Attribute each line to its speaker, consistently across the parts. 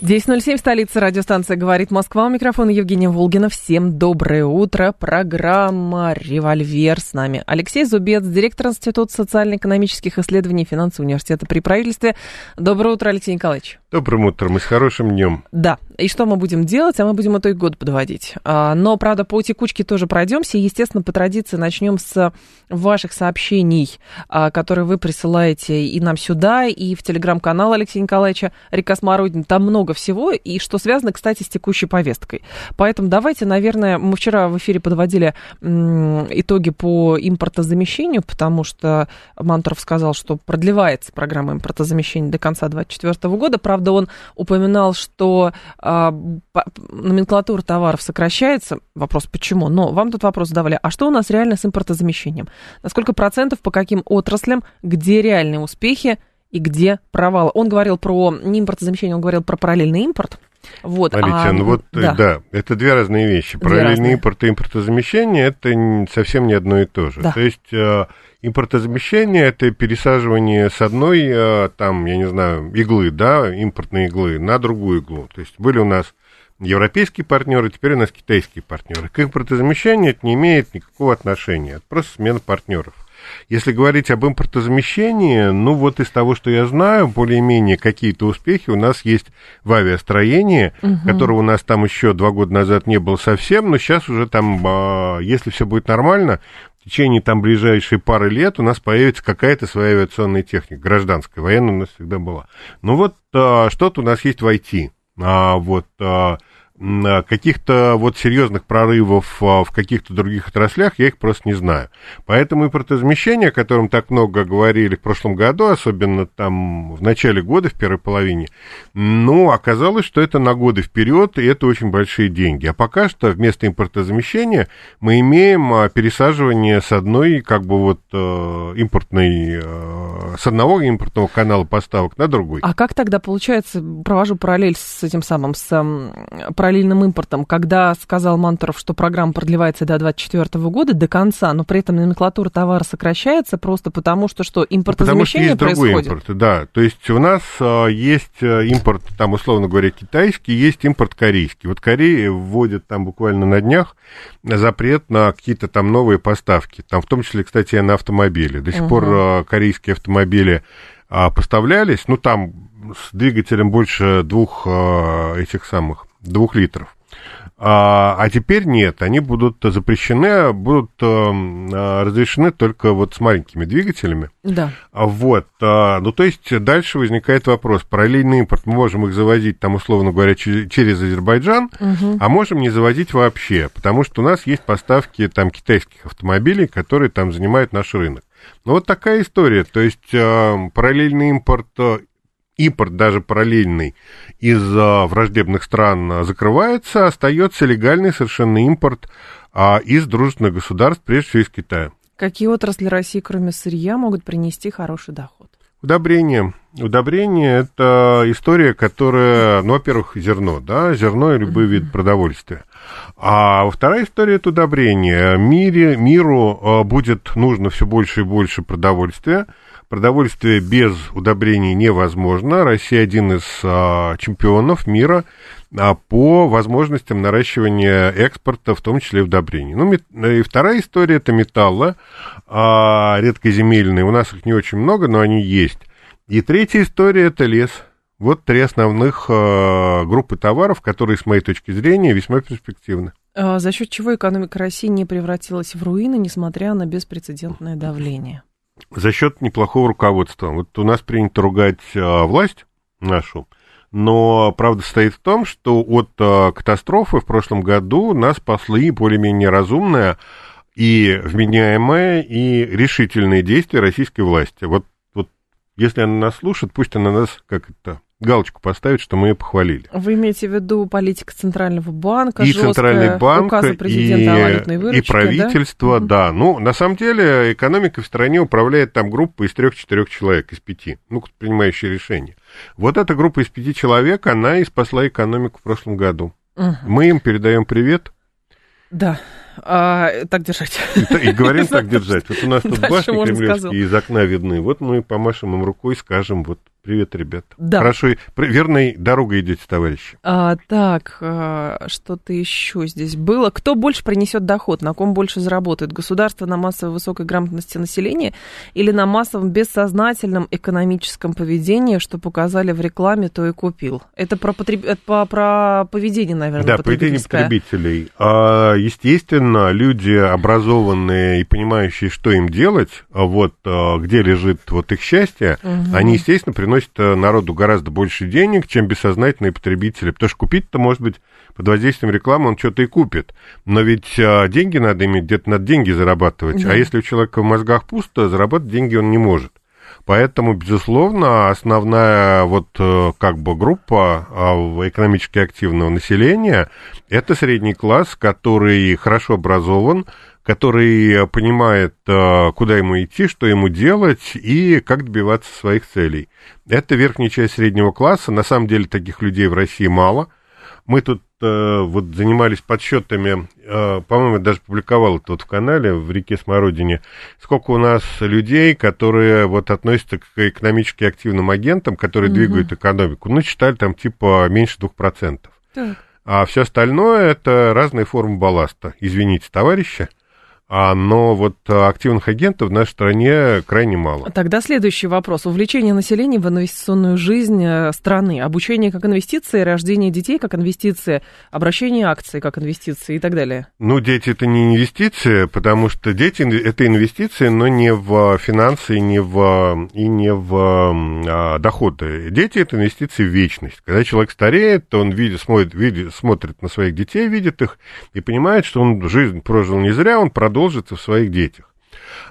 Speaker 1: 10.07, столица радиостанция «Говорит Москва». У микрофона Евгения Волгина. Всем доброе утро. Программа «Револьвер» с нами. Алексей Зубец, директор Института социально-экономических исследований финансового университета при правительстве. Доброе утро, Алексей Николаевич.
Speaker 2: Добрым утром и с хорошим днем.
Speaker 1: Да. И что мы будем делать? А мы будем итог года подводить. А, но, правда, по текучке тоже пройдемся. Естественно, по традиции начнем с ваших сообщений, а, которые вы присылаете и нам сюда, и в телеграм-канал Алексея Николаевича Река Смородин. Там много всего, и что связано, кстати, с текущей повесткой. Поэтому давайте, наверное, мы вчера в эфире подводили итоги по импортозамещению, потому что Мантуров сказал, что продлевается программа импортозамещения до конца 2024 года. Правда, он упоминал, что а, номенклатура товаров сокращается. Вопрос, почему? Но вам тут вопрос задавали, а что у нас реально с импортозамещением? На сколько процентов, по каким отраслям, где реальные успехи и где провалы? Он говорил про не импортозамещение, он говорил про параллельный импорт.
Speaker 2: Вот, Смотрите, а, ну вот, да. да, это две разные вещи. Две Параллельный разные. импорт и импортозамещение – это совсем не одно и то же. Да. То есть э, импортозамещение – это пересаживание с одной, э, там, я не знаю, иглы, да, импортной иглы на другую иглу. То есть были у нас европейские партнеры, теперь у нас китайские партнеры. К импортозамещению это не имеет никакого отношения, это просто смена партнеров. Если говорить об импортозамещении, ну вот из того, что я знаю, более-менее какие-то успехи у нас есть в авиастроении, угу. которого у нас там еще два года назад не было совсем, но сейчас уже там, а, если все будет нормально, в течение там ближайшей пары лет у нас появится какая-то своя авиационная техника, гражданская, военная у нас всегда была. Ну вот а, что-то у нас есть в IT. А, вот а, каких-то вот серьезных прорывов а, в каких-то других отраслях я их просто не знаю. Поэтому импортозамещение, о котором так много говорили в прошлом году, особенно там в начале года, в первой половине, ну, оказалось, что это на годы вперед, и это очень большие деньги. А пока что вместо импортозамещения мы имеем а, пересаживание с одной, как бы вот импортной, с одного импортного канала поставок на другой.
Speaker 1: А как тогда получается, провожу параллель с этим самым, с параллельным импортом, когда сказал Мантуров, что программа продлевается до 2024 года, до конца, но при этом номенклатура товара сокращается просто потому, что что, импортозамещение
Speaker 2: потому что есть происходит? Другой импорт, да. То есть у нас а, есть э, импорт, там, условно говоря, китайский, есть импорт корейский. Вот Корея вводит там буквально на днях запрет на какие-то там новые поставки. Там в том числе, кстати, на автомобили. До сих угу. пор а, корейские автомобили а, поставлялись, ну, там с двигателем больше двух этих самых двух литров. А, а теперь нет, они будут запрещены, будут а, разрешены только вот с маленькими двигателями.
Speaker 1: Да.
Speaker 2: А, вот, а, ну то есть дальше возникает вопрос, параллельный импорт, мы можем их завозить там, условно говоря, через, Азербайджан, угу. а можем не завозить вообще, потому что у нас есть поставки там китайских автомобилей, которые там занимают наш рынок. Ну вот такая история, то есть а, параллельный импорт импорт даже параллельный из враждебных стран закрывается, остается легальный совершенно импорт а, из дружественных государств, прежде всего из Китая.
Speaker 1: Какие отрасли России, кроме сырья, могут принести хороший доход?
Speaker 2: Удобрение. Удобрение – это история, которая, ну, во-первых, зерно, да, зерно и любой вид продовольствия. А вторая история – это удобрение. Мире, миру а, будет нужно все больше и больше продовольствия, Продовольствие без удобрений невозможно. Россия один из а, чемпионов мира а, по возможностям наращивания экспорта, в том числе удобрений. Ну, мет... и вторая история это металлы а, редкоземельные. У нас их не очень много, но они есть. И третья история это лес. Вот три основных а, группы товаров, которые, с моей точки зрения, весьма перспективны.
Speaker 1: А за счет чего экономика России не превратилась в руины, несмотря на беспрецедентное давление?
Speaker 2: За счет неплохого руководства. Вот у нас принято ругать а, власть нашу, но правда стоит в том, что от а, катастрофы в прошлом году нас спасли более-менее разумное и вменяемое и решительные действия российской власти. Вот, вот если она нас слушает, пусть она нас как это галочку поставить, что мы ее похвалили.
Speaker 1: Вы имеете в виду политика Центрального банка,
Speaker 2: и Центральный банк,
Speaker 1: и,
Speaker 2: и правительство, да? да. Ну, на самом деле, экономикой в стране управляет там группа из трех-четырех человек, из пяти, ну, принимающие решения. Вот эта группа из пяти человек, она и спасла экономику в прошлом году. Угу. Мы им передаем привет.
Speaker 1: Да. А, так держать.
Speaker 2: И, и говорим так держать. Вот у нас тут башни кремлевские из окна видны. Вот мы помашем им рукой, скажем, вот Привет, ребят. Да. Хорошо, верной дорогой идете, товарищи.
Speaker 1: А, так, а, что-то еще здесь было. Кто больше принесет доход, на ком больше заработает? Государство на массовой высокой грамотности населения или на массовом бессознательном экономическом поведении, что показали в рекламе, то и купил? Это про, потреб... Это про, про поведение, наверное,
Speaker 2: Да, поведение потребителей. А, естественно, люди образованные и понимающие, что им делать, а вот а, где лежит вот их счастье, угу. они, естественно, приносят приносит э, народу гораздо больше денег, чем бессознательные потребители. Потому что купить-то, может быть, под воздействием рекламы он что-то и купит. Но ведь а, деньги надо иметь, где-то надо деньги зарабатывать. Да. А если у человека в мозгах пусто, заработать деньги он не может. Поэтому, безусловно, основная вот э, как бы группа а, экономически активного населения – это средний класс, который хорошо образован, который понимает, э, куда ему идти, что ему делать и как добиваться своих целей. Это верхняя часть среднего класса. На самом деле таких людей в России мало. Мы тут э, вот занимались подсчетами, э, по-моему, даже публиковал это вот в канале в реке Смородине, сколько у нас людей, которые вот относятся к экономически активным агентам, которые угу. двигают экономику. Ну, считали там типа меньше двух процентов. А все остальное это разные формы балласта. Извините, товарищи. А, но вот активных агентов в нашей стране крайне мало.
Speaker 1: Тогда следующий вопрос. Увлечение населения в инвестиционную жизнь э, страны. Обучение как инвестиции, рождение детей как инвестиции, обращение акций как инвестиции и так далее.
Speaker 2: Ну, дети это не инвестиции, потому что дети это инвестиции, но не в финансы не в, и не в а, доходы. Дети это инвестиции в вечность. Когда человек стареет, то он видит, смотрит, видит, смотрит на своих детей, видит их и понимает, что он жизнь прожил не зря, он продолжил продолжится в своих детях.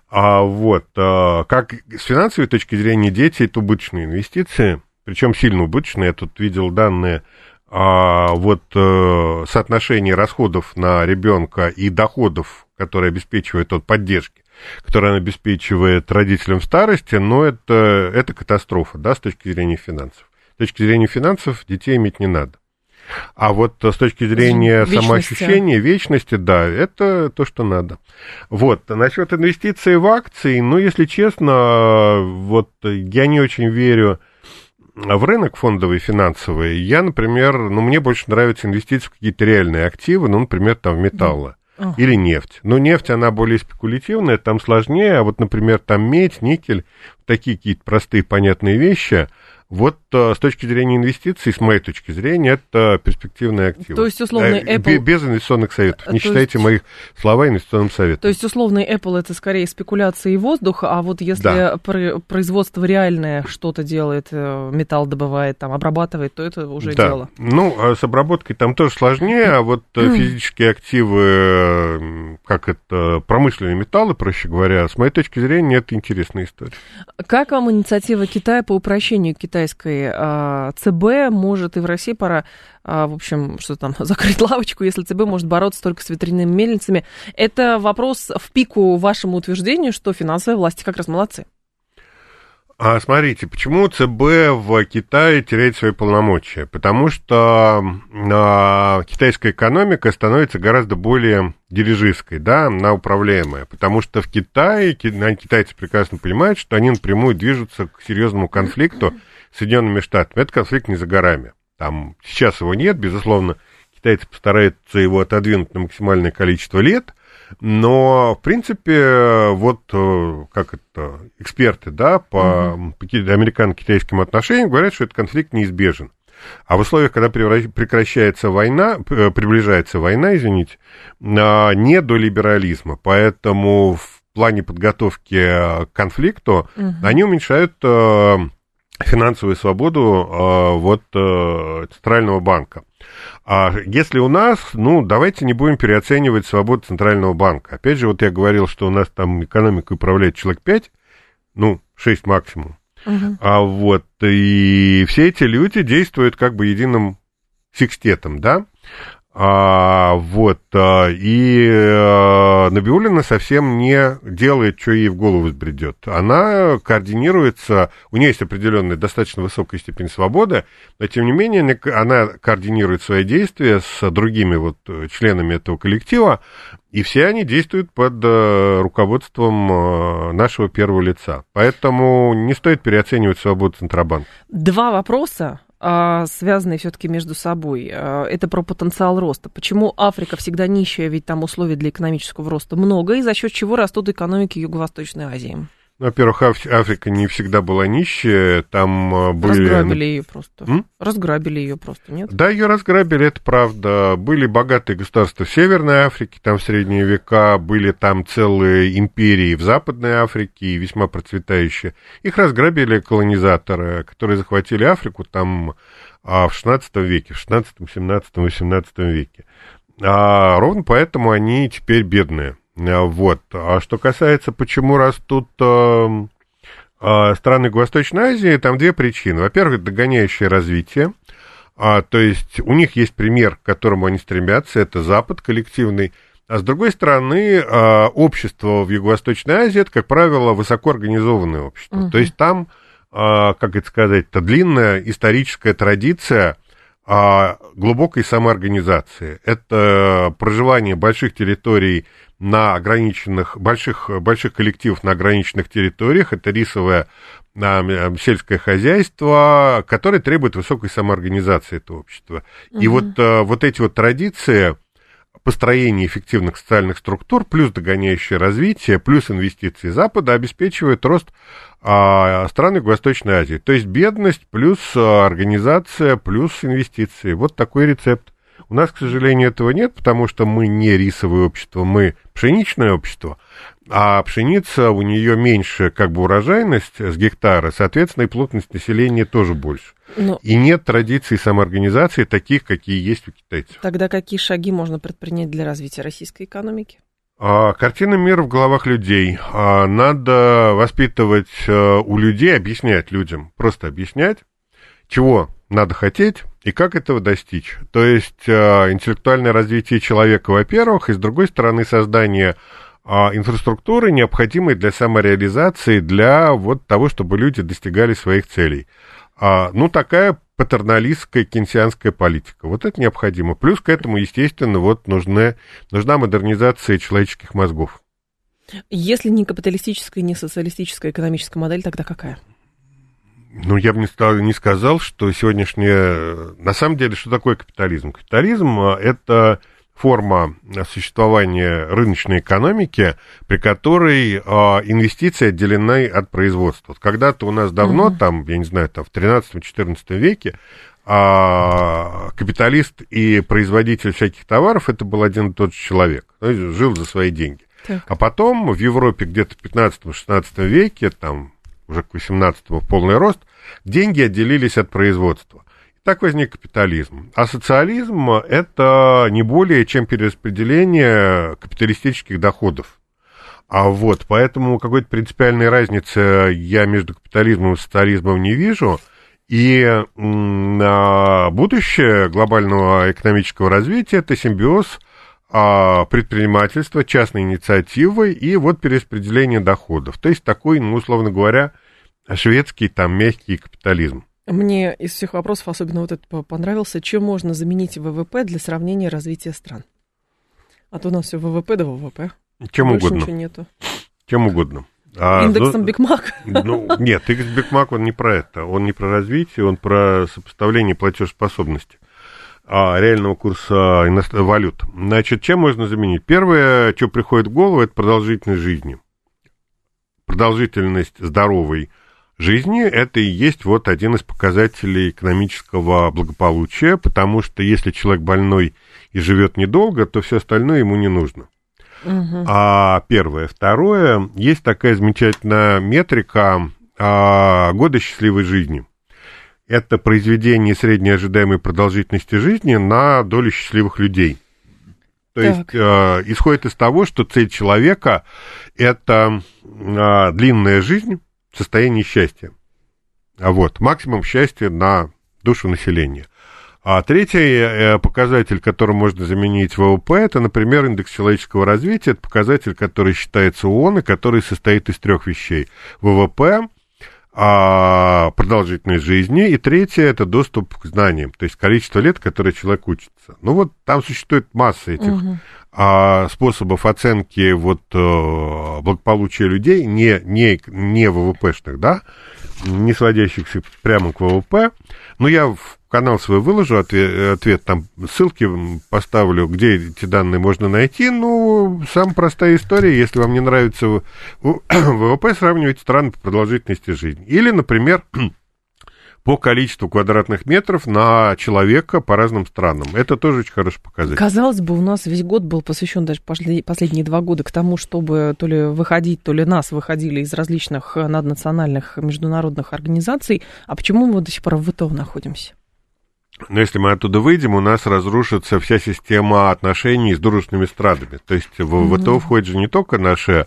Speaker 2: А вот, а, как с финансовой точки зрения дети это убыточные инвестиции, причем сильно убыточные. Я тут видел данные а, вот а, соотношение расходов на ребенка и доходов, которые обеспечивают от поддержки, которые он обеспечивает родителям в старости, но это, это катастрофа, да, с точки зрения финансов. С точки зрения финансов детей иметь не надо. А вот с точки зрения вечности. самоощущения, вечности, да, это то, что надо. Вот, насчет инвестиций в акции, ну, если честно, вот я не очень верю в рынок фондовый финансовый. Я, например, ну, мне больше нравятся инвестиции в какие-то реальные активы, ну, например, там в металлы. Или нефть. Но нефть, она более спекулятивная, там сложнее, а вот, например, там медь, никель, такие какие-то простые, понятные вещи – вот с точки зрения инвестиций, с моей точки зрения, это перспективные активы.
Speaker 1: То есть, условный э, Apple...
Speaker 2: Без инвестиционных советов. Не То считайте есть... моих слова инвестиционным советом.
Speaker 1: То есть, условный Apple это скорее спекуляция и воздух, а вот если да. производство реальное что-то делает, э, металл добывает, там, обрабатывает, то это уже да. дело.
Speaker 2: Ну, а с обработкой там тоже сложнее, а вот физические активы, как это, промышленные металлы, проще говоря, с моей точки зрения, это интересная история.
Speaker 1: Как вам инициатива Китая по упрощению китайской а, ЦБ может и в России пора, а, в общем, что там, закрыть лавочку, если ЦБ может бороться только с ветряными мельницами. Это вопрос в пику вашему утверждению, что финансовые власти как раз молодцы.
Speaker 2: А смотрите, почему ЦБ в Китае теряет свои полномочия? Потому что а, китайская экономика становится гораздо более дирижистской, да, она управляемая. Потому что в Китае, китайцы прекрасно понимают, что они напрямую движутся к серьезному конфликту Соединенными Штатами. Этот конфликт не за горами. Там сейчас его нет, безусловно, китайцы постараются его отодвинуть на максимальное количество лет, но, в принципе, вот э, как это, эксперты, да, по mm-hmm. американо-китайским отношениям говорят, что этот конфликт неизбежен. А в условиях, когда прекращается война, э, приближается война, извините, а, не до либерализма. Поэтому в плане подготовки к конфликту угу. они уменьшают э, финансовую свободу э, вот э, Центрального банка. А если у нас, ну, давайте не будем переоценивать свободу Центрального банка. Опять же, вот я говорил, что у нас там экономику управляет человек 5, ну, 6 максимум. Uh-huh. А вот, и все эти люди действуют как бы единым секстетом, да? А, вот, а, и а, Набиулина совсем не делает, что ей в голову взбредет. Она координируется, у нее есть определенная достаточно высокая степень свободы, но тем не менее она координирует свои действия с другими вот членами этого коллектива, и все они действуют под э, руководством э, нашего первого лица. Поэтому не стоит переоценивать свободу Центробанка.
Speaker 1: Два вопроса связанные все-таки между собой. А, это про потенциал роста. Почему Африка всегда нищая, ведь там условий для экономического роста много, и за счет чего растут экономики Юго-Восточной Азии?
Speaker 2: Во-первых, Африка не всегда была нищая, там а, были...
Speaker 1: Разграбили ее просто. М? Разграбили ее просто, нет?
Speaker 2: Да, ее разграбили, это правда. Были богатые государства в Северной Африке, там в средние века, были там целые империи в Западной Африке, весьма процветающие. Их разграбили колонизаторы, которые захватили Африку там в 16 веке, в 16, 17, 18 веке. А ровно поэтому они теперь бедные. Э, вот. А что касается, почему растут э, э, страны Восточной Азии, там две причины. Во-первых, догоняющее развитие. А, то есть у них есть пример, к которому они стремятся, это Запад коллективный. А с другой стороны, а, общество в Юго-Восточной Азии, это, как правило, высокоорганизованное общество. Угу. То есть там, а, как это сказать, это длинная историческая традиция а, глубокой самоорганизации. Это проживание больших территорий на ограниченных, больших, больших коллективов на ограниченных территориях, это рисовое а, сельское хозяйство, которое требует высокой самоорганизации этого общества. Угу. И вот, а, вот эти вот традиции построения эффективных социальных структур, плюс догоняющее развитие, плюс инвестиции Запада обеспечивают рост а, стран Юго-Восточной Азии. То есть бедность плюс организация плюс инвестиции. Вот такой рецепт. У нас, к сожалению, этого нет, потому что мы не рисовое общество, мы пшеничное общество, а пшеница у нее меньше как бы урожайность с гектара, соответственно, и плотность населения тоже больше. Но... И нет традиций самоорганизации таких, какие есть у китайцев.
Speaker 1: Тогда какие шаги можно предпринять для развития российской экономики?
Speaker 2: А, картина мира в головах людей. А, надо воспитывать а, у людей, объяснять людям, просто объяснять, чего надо хотеть и как этого достичь. То есть э, интеллектуальное развитие человека, во-первых, и с другой стороны создание э, инфраструктуры, необходимой для самореализации, для вот того, чтобы люди достигали своих целей. А, ну, такая патерналистская кенсианская политика. Вот это необходимо. Плюс к этому, естественно, вот нужны, нужна модернизация человеческих мозгов.
Speaker 1: Если не капиталистическая, не социалистическая экономическая модель, тогда какая?
Speaker 2: Ну, я бы не, стал, не сказал, что сегодняшнее... На самом деле, что такое капитализм? Капитализм – это форма существования рыночной экономики, при которой э, инвестиции отделены от производства. Когда-то у нас давно, mm-hmm. там, я не знаю, там в 13-14 веке, а капиталист и производитель всяких товаров это был один и тот же человек, жил за свои деньги. Так. А потом в Европе где-то в 15-16 веке, там уже к 18-му полный рост, деньги отделились от производства. И так возник капитализм. А социализм – это не более чем перераспределение капиталистических доходов. А вот, поэтому какой-то принципиальной разницы я между капитализмом и социализмом не вижу. И будущее глобального экономического развития – это симбиоз предпринимательства, частной инициативы и вот перераспределение доходов. То есть такой, ну, условно говоря, шведский там мягкий капитализм.
Speaker 1: Мне из всех вопросов особенно вот этот понравился. Чем можно заменить ВВП для сравнения развития стран? А то у нас все ВВП да ВВП.
Speaker 2: Чем Больше угодно.
Speaker 1: ничего нету.
Speaker 2: Чем угодно.
Speaker 1: А, Индексом Биг Мак?
Speaker 2: Ну, нет, индекс Биг Мак, он не про это. Он не про развитие, он про сопоставление платежеспособности а, реального курса валют. Значит, чем можно заменить? Первое, что приходит в голову, это продолжительность жизни. Продолжительность здоровой жизни это и есть вот один из показателей экономического благополучия, потому что если человек больной и живет недолго, то все остальное ему не нужно. Угу. А первое. Второе, есть такая замечательная метрика а, года счастливой жизни – это произведение средней ожидаемой продолжительности жизни на долю счастливых людей. То так. есть э, исходит из того, что цель человека это э, длинная жизнь в состоянии счастья. А вот, максимум счастья на душу населения. А третий э, показатель, который можно заменить ВВП, это, например, индекс человеческого развития. Это показатель, который считается ООН и который состоит из трех вещей. ВВП, а, продолжительность жизни, и третье – это доступ к знаниям, то есть количество лет, которое человек учится. Ну вот там существует масса этих угу. а, способов оценки вот а, благополучия людей, не, не, не ВВПшных, да, не сводящихся прямо к ВВП. Но я в канал свой выложу ответ, ответ там ссылки поставлю, где эти данные можно найти. Ну, самая простая история, если вам не нравится ВВП, сравнивайте страны по продолжительности жизни. Или, например, по количеству квадратных метров на человека по разным странам. Это тоже очень хороший показатель.
Speaker 1: Казалось бы, у нас весь год был посвящен даже последние два года к тому, чтобы то ли выходить, то ли нас выходили из различных наднациональных международных организаций. А почему мы до сих пор в ВТО находимся?
Speaker 2: Но если мы оттуда выйдем, у нас разрушится вся система отношений с дружественными странами. То есть в mm-hmm. ВТО входит же не только наши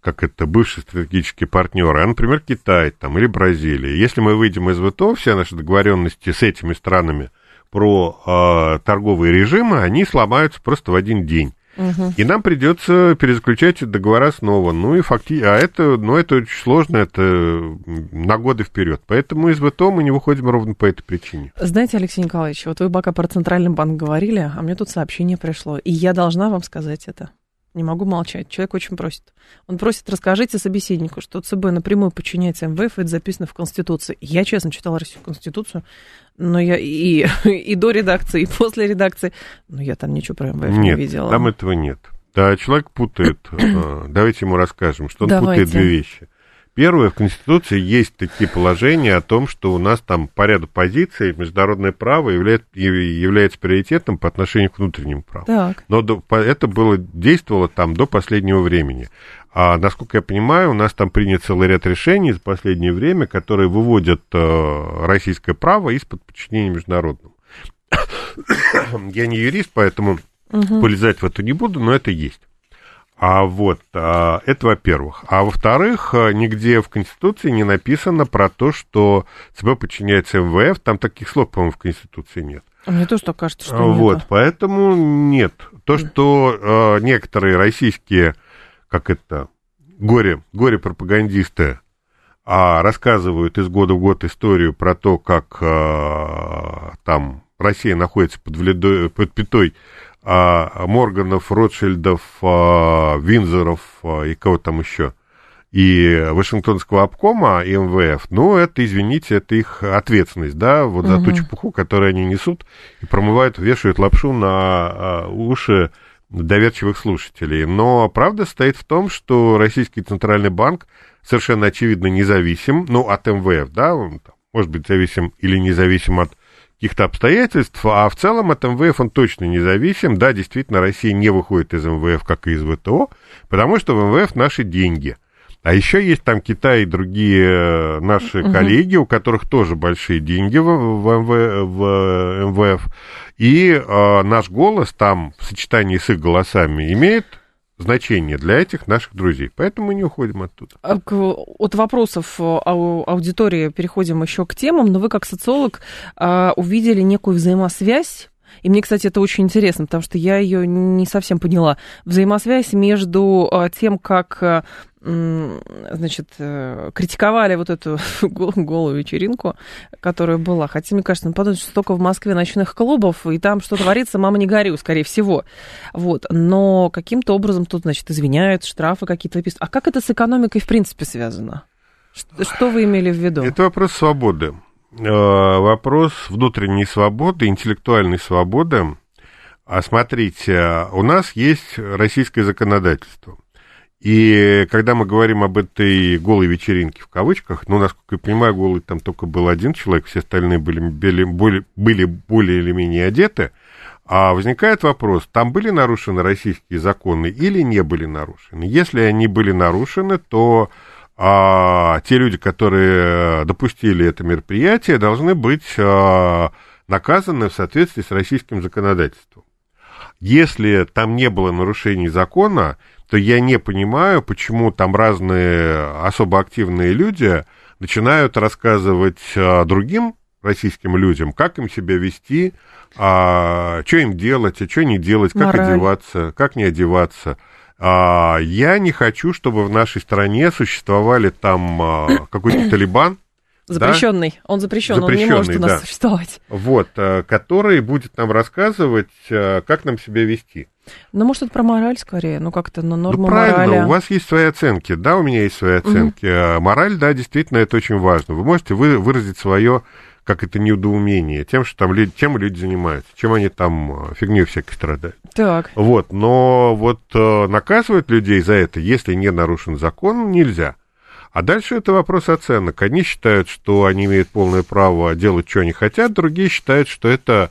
Speaker 2: как это бывшие стратегические партнеры, а, например, Китай там, или Бразилия. Если мы выйдем из ВТО, все наши договоренности с этими странами про э, торговые режимы, они сломаются просто в один день. Угу. И нам придется перезаключать договора снова. Ну и факти... А это, ну, это очень сложно, это на годы вперед. Поэтому из ВТО мы не выходим ровно по этой причине.
Speaker 1: Знаете, Алексей Николаевич, вот вы пока про Центральный банк говорили, а мне тут сообщение пришло. И я должна вам сказать это. Не могу молчать. Человек очень просит. Он просит, расскажите собеседнику, что ЦБ напрямую подчиняется МВФ, это записано в Конституции. Я, честно, читала Российскую Конституцию, но я и, и до редакции, и после редакции, но я там ничего про МВФ
Speaker 2: нет,
Speaker 1: не видела.
Speaker 2: там этого нет. Да, человек путает. Э, давайте ему расскажем, что он Давайте. путает две вещи. Первое, в Конституции есть такие положения о том, что у нас там по ряду позиций международное право является, является приоритетом по отношению к внутреннему праву. Так. Но до, это было, действовало там до последнего времени. А насколько я понимаю, у нас там принят целый ряд решений за последнее время, которые выводят э, российское право из-под подчинения международному. я не юрист, поэтому угу. полезать в это не буду, но это есть. А вот, а, это во-первых. А во-вторых, а, нигде в Конституции не написано про то, что ЦБ подчиняется МВФ. Там таких слов, по-моему, в Конституции нет.
Speaker 1: Мне тоже так кажется, что
Speaker 2: Вот,
Speaker 1: нет.
Speaker 2: поэтому нет. То, что э, некоторые российские, как это, горе, горе-пропагандисты а, рассказывают из года в год историю про то, как а, там Россия находится под, вледой, под пятой а, Морганов, Ротшильдов, а, Винзоров а, и кого там еще, и Вашингтонского обкома, и МВФ, ну, это, извините, это их ответственность, да, вот за угу. ту чепуху, которую они несут и промывают, вешают лапшу на а, уши доверчивых слушателей. Но правда стоит в том, что Российский Центральный банк совершенно очевидно независим, ну, от МВФ, да, он может быть зависим или независим от каких-то обстоятельств, а в целом от МВФ он точно независим. Да, действительно, Россия не выходит из МВФ, как и из ВТО, потому что в МВФ наши деньги. А еще есть там Китай и другие э, наши угу. коллеги, у которых тоже большие деньги в, в, МВ, в МВФ. И э, наш голос там в сочетании с их голосами имеет значение для этих наших друзей. Поэтому мы не уходим оттуда. А
Speaker 1: от вопросов э, аудитории переходим еще к темам, но вы как социолог а, увидели некую взаимосвязь и мне, кстати, это очень интересно, потому что я ее не совсем поняла. Взаимосвязь между а, тем, как значит, э, критиковали вот эту голую вечеринку, которая была. Хотя, мне кажется, ну, подумать, что столько в Москве ночных клубов, и там что творится, мама не горю, скорее всего. Вот. Но каким-то образом тут, значит, извиняют, штрафы какие-то выписывают. А как это с экономикой, в принципе, связано? Что, что вы имели в виду?
Speaker 2: Это вопрос свободы. Э, вопрос внутренней свободы, интеллектуальной свободы. А смотрите, у нас есть российское законодательство – и когда мы говорим об этой голой вечеринке в кавычках, ну, насколько я понимаю, голый там только был один человек, все остальные были, были, были, были более или менее одеты, а возникает вопрос, там были нарушены российские законы или не были нарушены? Если они были нарушены, то а, те люди, которые допустили это мероприятие, должны быть а, наказаны в соответствии с российским законодательством. Если там не было нарушений закона, то я не понимаю, почему там разные особо активные люди начинают рассказывать а, другим российским людям, как им себя вести, а, что им делать, а что не делать, как Мораль. одеваться, как не одеваться. А, я не хочу, чтобы в нашей стране существовали там а, какой-то талибан,
Speaker 1: Запрещенный. Да? Он запрещен, он не может у нас да. существовать.
Speaker 2: Вот, а, который будет нам рассказывать, а, как нам себя вести.
Speaker 1: Ну, может, это про мораль скорее, ну, как-то на норму
Speaker 2: ну, правильно, морали. у вас есть свои оценки, да, у меня есть свои оценки. Угу. Мораль, да, действительно, это очень важно. Вы можете вы, выразить свое как это недоумение, тем, что там люди, чем люди занимаются, чем они там э, фигней всякой страдают.
Speaker 1: Так.
Speaker 2: Вот, но вот э, наказывать людей за это, если не нарушен закон, нельзя. А дальше это вопрос оценок. Одни считают, что они имеют полное право делать, что они хотят, другие считают, что это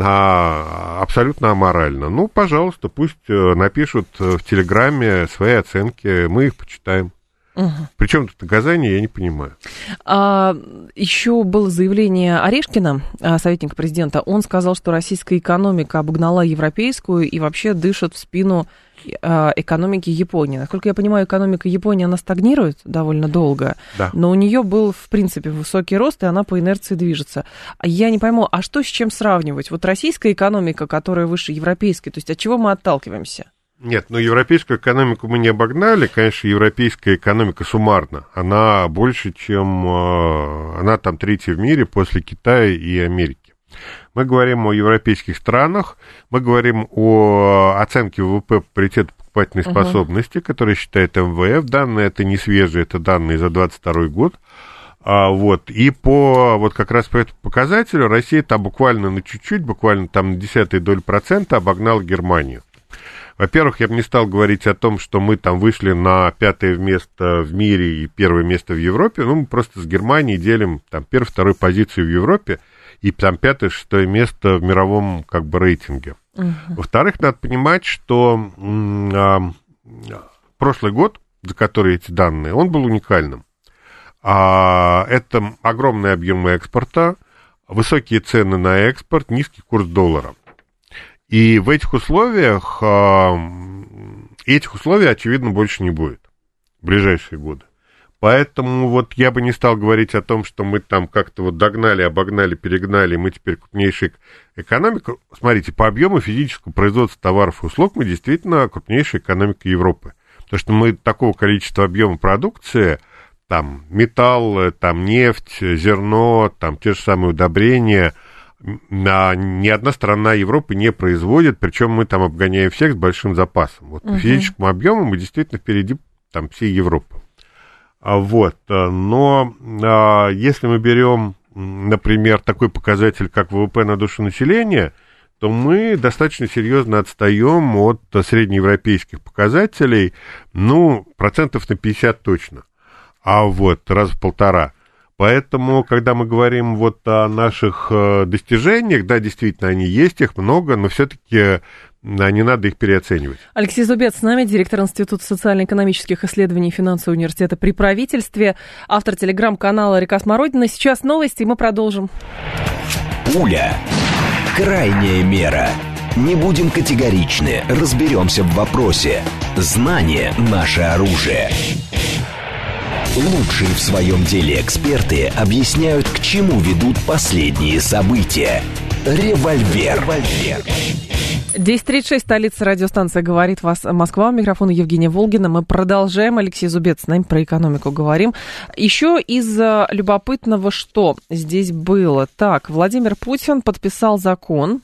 Speaker 2: а, абсолютно аморально. Ну, пожалуйста, пусть э, напишут в Телеграме свои оценки, мы их почитаем. Угу. Причем тут наказание, я не понимаю.
Speaker 1: А, еще было заявление Орешкина, а, советника президента. Он сказал, что российская экономика обогнала европейскую и вообще дышит в спину а, экономики Японии. Насколько я понимаю, экономика Японии, она стагнирует довольно долго, да. но у нее был, в принципе, высокий рост, и она по инерции движется. Я не пойму, а что с чем сравнивать? Вот российская экономика, которая выше европейской, то есть от чего мы отталкиваемся?
Speaker 2: Нет, но европейскую экономику мы не обогнали. Конечно, европейская экономика суммарно. Она больше, чем... Э, она там третья в мире после Китая и Америки. Мы говорим о европейских странах, мы говорим о оценке ВВП по паритету покупательной uh-huh. способности, который считает МВФ. Данные это не свежие, это данные за 22 год. А, вот, и по, вот как раз по этому показателю Россия там буквально на чуть-чуть, буквально там на десятую долю процента обогнала Германию. Во-первых, я бы не стал говорить о том, что мы там вышли на пятое место в мире и первое место в Европе. Ну, мы просто с Германией делим там первую, вторую позицию в Европе и там пятое, шестое место в мировом как бы рейтинге. Uh-huh. Во-вторых, надо понимать, что а, прошлый год, за который эти данные, он был уникальным. А, это огромный объем экспорта, высокие цены на экспорт, низкий курс доллара. И в этих условиях, этих условий, очевидно, больше не будет в ближайшие годы. Поэтому вот я бы не стал говорить о том, что мы там как-то вот догнали, обогнали, перегнали, мы теперь крупнейшая экономика. Смотрите, по объему физического производства товаров и услуг мы действительно крупнейшая экономика Европы. Потому что мы такого количества объема продукции, там металл, там нефть, зерно, там те же самые удобрения – а ни одна страна Европы не производит, причем мы там обгоняем всех с большим запасом. Вот угу. по физическому объему мы действительно впереди там всей Европы. А вот, э, но а, если мы берем, например, такой показатель, как ВВП на душу населения, то мы достаточно серьезно отстаем от среднеевропейских показателей, ну, процентов на 50 точно, а вот раз в полтора. Поэтому, когда мы говорим вот о наших э, достижениях, да, действительно, они есть, их много, но все-таки не надо их переоценивать.
Speaker 1: Алексей Зубец с нами, директор Института социально-экономических исследований финансового университета при правительстве, автор телеграм-канала «Река Смородина». Сейчас новости, и мы продолжим.
Speaker 3: Пуля. Крайняя мера. Не будем категоричны, разберемся в вопросе. Знание – наше оружие. Лучшие в своем деле эксперты объясняют, к чему ведут последние события. Револьвер. Револьвер.
Speaker 1: 10.36, столица радиостанция «Говорит вас Москва». У микрофона Евгения Волгина. Мы продолжаем. Алексей Зубец с нами про экономику говорим. Еще из любопытного, что здесь было. Так, Владимир Путин подписал закон,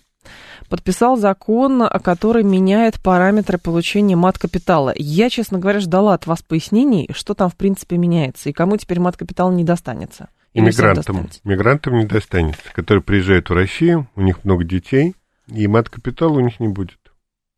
Speaker 1: подписал закон, который меняет параметры получения мат-капитала. Я, честно говоря, ждала от вас пояснений, что там, в принципе, меняется, и кому теперь мат-капитал не достанется.
Speaker 2: Иммигрантам. Мигрантам не достанется, которые приезжают в Россию, у них много детей, и мат-капитала у них не будет.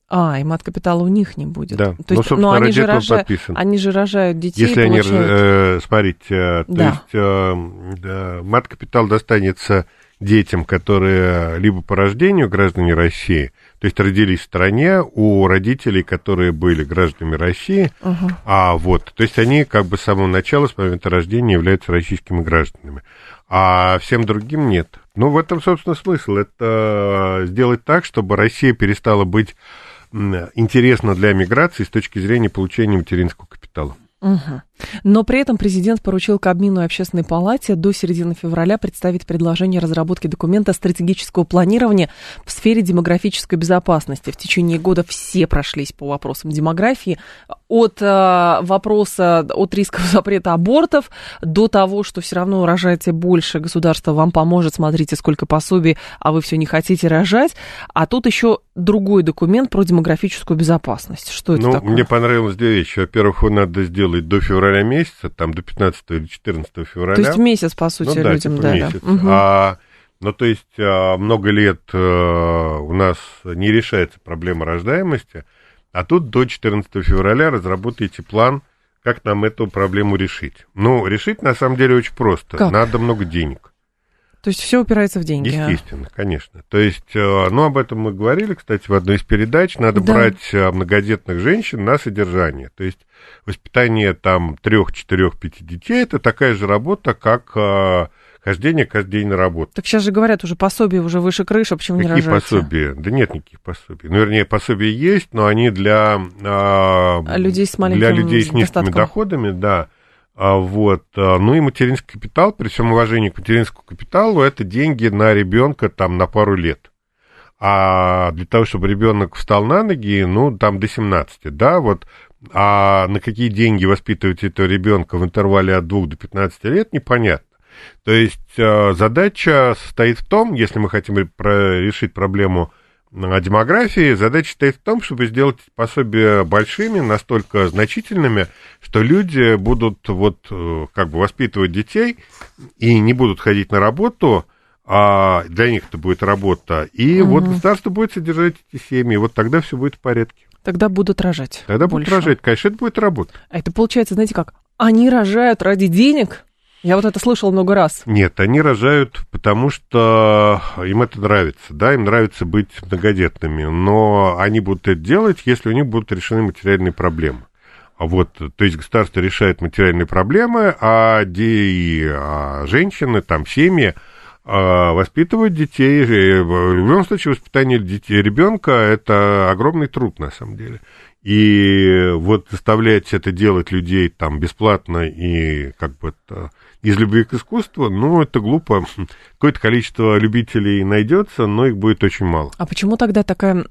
Speaker 1: А, и мат-капитала у них не будет.
Speaker 2: Да, то есть, но, но они, же рожа...
Speaker 1: они же рожают детей.
Speaker 2: Если получают... они, э, смотрите, э, то да. есть э, да, мат-капитал достанется детям, которые либо по рождению граждане России, то есть родились в стране у родителей, которые были гражданами России, uh-huh. а вот, то есть они как бы с самого начала, с момента рождения являются российскими гражданами, а всем другим нет. Ну, в этом, собственно, смысл. Это сделать так, чтобы Россия перестала быть интересна для миграции с точки зрения получения материнского капитала.
Speaker 1: Угу. Но при этом президент поручил Кабмину и Общественной палате до середины февраля представить предложение разработки документа стратегического планирования в сфере демографической безопасности. В течение года все прошлись по вопросам демографии. От э, вопроса, от рисков запрета абортов до того, что все равно рожаете больше, государство вам поможет, смотрите, сколько пособий, а вы все не хотите рожать. А тут еще другой документ про демографическую безопасность. Что это
Speaker 2: ну,
Speaker 1: такое?
Speaker 2: Мне понравилось две вещи. Во-первых, его надо сделать до февраля месяца, там до 15 или 14 февраля.
Speaker 1: То есть месяц, по сути,
Speaker 2: ну, да,
Speaker 1: людям
Speaker 2: типа
Speaker 1: дали.
Speaker 2: Месяц. Угу. А, ну, то есть а, много лет а, у нас не решается проблема рождаемости, а тут до 14 февраля разработайте план, как нам эту проблему решить. Ну, решить на самом деле очень просто.
Speaker 1: Как?
Speaker 2: Надо много денег.
Speaker 1: То есть все упирается в деньги.
Speaker 2: А? Естественно, а? конечно. То есть, э, ну, об этом мы говорили, кстати, в одной из передач. Надо да. брать э, многодетных женщин на содержание. То есть воспитание там трех, четырех, пяти детей это такая же работа, как э, хождение каждый день на работу.
Speaker 1: Так сейчас же говорят, уже пособия уже выше крыши, почему
Speaker 2: Какие
Speaker 1: не рожаете?
Speaker 2: пособия? Да нет никаких пособий. Ну, вернее, пособия есть, но они для,
Speaker 1: а, людей с маленьким
Speaker 2: для людей с низкими
Speaker 1: достатком.
Speaker 2: доходами, да. А, вот. А, ну и материнский капитал, при всем уважении к материнскому капиталу, это деньги на ребенка там на пару лет. А для того, чтобы ребенок встал на ноги, ну, там до 17, да, вот, а на какие деньги воспитывать этого ребенка в интервале от 2 до 15 лет, непонятно. То есть а, задача состоит в том, если мы хотим решить проблему демографии, задача стоит в том, чтобы сделать пособия большими, настолько значительными, что люди будут вот э, как бы воспитывать детей и не будут ходить на работу, а для них это будет работа, и угу. вот государство будет содержать эти семьи, вот тогда все будет в порядке.
Speaker 1: Тогда будут рожать.
Speaker 2: Тогда
Speaker 1: больше.
Speaker 2: будут рожать, конечно, это будет работа.
Speaker 1: А это получается, знаете как, они рожают ради денег, я вот это слышал много раз.
Speaker 2: Нет, они рожают, потому что им это нравится, да, им нравится быть многодетными, но они будут это делать, если у них будут решены материальные проблемы. Вот, то есть государство решает материальные проблемы, а, де, а женщины, там, семьи а, воспитывают детей. В любом случае, воспитание детей, ребенка – это огромный труд, на самом деле. И вот заставлять это делать людей там бесплатно и как бы это из любви к искусству, ну, это глупо. Какое-то количество любителей найдется, но их будет очень мало.
Speaker 1: А почему тогда такая,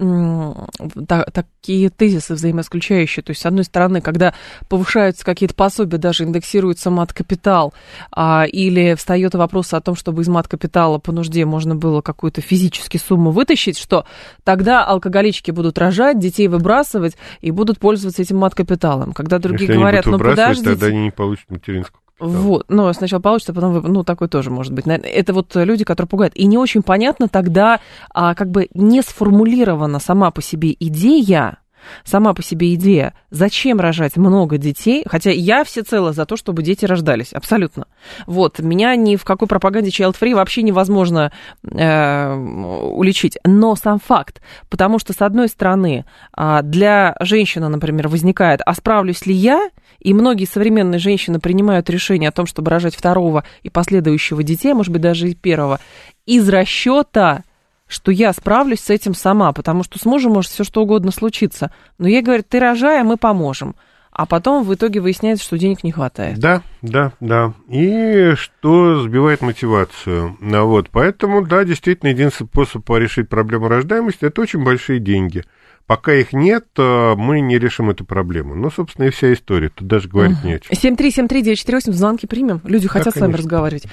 Speaker 1: та, такие тезисы взаимоисключающие? То есть, с одной стороны, когда повышаются какие-то пособия, даже индексируется мат-капитал, а, или встает вопрос о том, чтобы из мат-капитала по нужде можно было какую-то физическую сумму вытащить, что тогда алкоголички будут рожать, детей выбрасывать и будут пользоваться этим мат-капиталом. Когда другие
Speaker 2: Если
Speaker 1: говорят, ну подождите...
Speaker 2: тогда они не получат материнскую
Speaker 1: вот, но сначала получится, а потом, вы, ну, такой тоже может быть. Это вот люди, которые пугают. И не очень понятно тогда, а, как бы не сформулирована сама по себе идея, сама по себе идея, зачем рожать много детей, хотя я всецело за то, чтобы дети рождались, абсолютно. Вот, меня ни в какой пропаганде child-free вообще невозможно э, уличить. Но сам факт, потому что, с одной стороны, э, для женщины, например, возникает, а справлюсь ли я, и многие современные женщины принимают решение о том, чтобы рожать второго и последующего детей, может быть, даже и первого, из расчета что я справлюсь с этим сама, потому что с мужем может все что угодно случиться. Но ей говорят, ты рожай, а мы поможем. А потом в итоге выясняется, что денег не хватает.
Speaker 2: Да, да, да. И что сбивает мотивацию. Ну, вот, поэтому, да, действительно, единственный способ решить проблему рождаемости – это очень большие деньги. Пока их нет, э, мы не решим эту проблему. Ну, собственно, и вся история. Тут даже говорить угу. не о чем.
Speaker 1: 7373948, звонки примем. Люди хотят да, с вами разговаривать.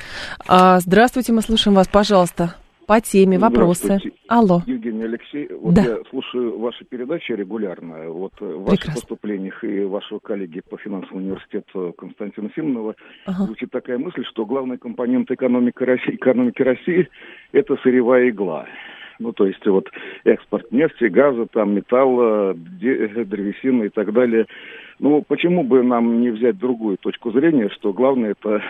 Speaker 1: А, здравствуйте, мы слушаем вас, пожалуйста по теме, вопросы. Алло.
Speaker 4: Евгений Алексей, вот да. я слушаю ваши передачи регулярно. Вот в ваших поступлениях и вашего коллеги по финансовому университету Константина Симонова ага. звучит такая мысль, что главный компонент экономики России, экономики России – это сырьевая игла. Ну, то есть вот экспорт нефти, газа, там, металла, древесины и так далее. Ну, почему бы нам не взять другую точку зрения, что главное это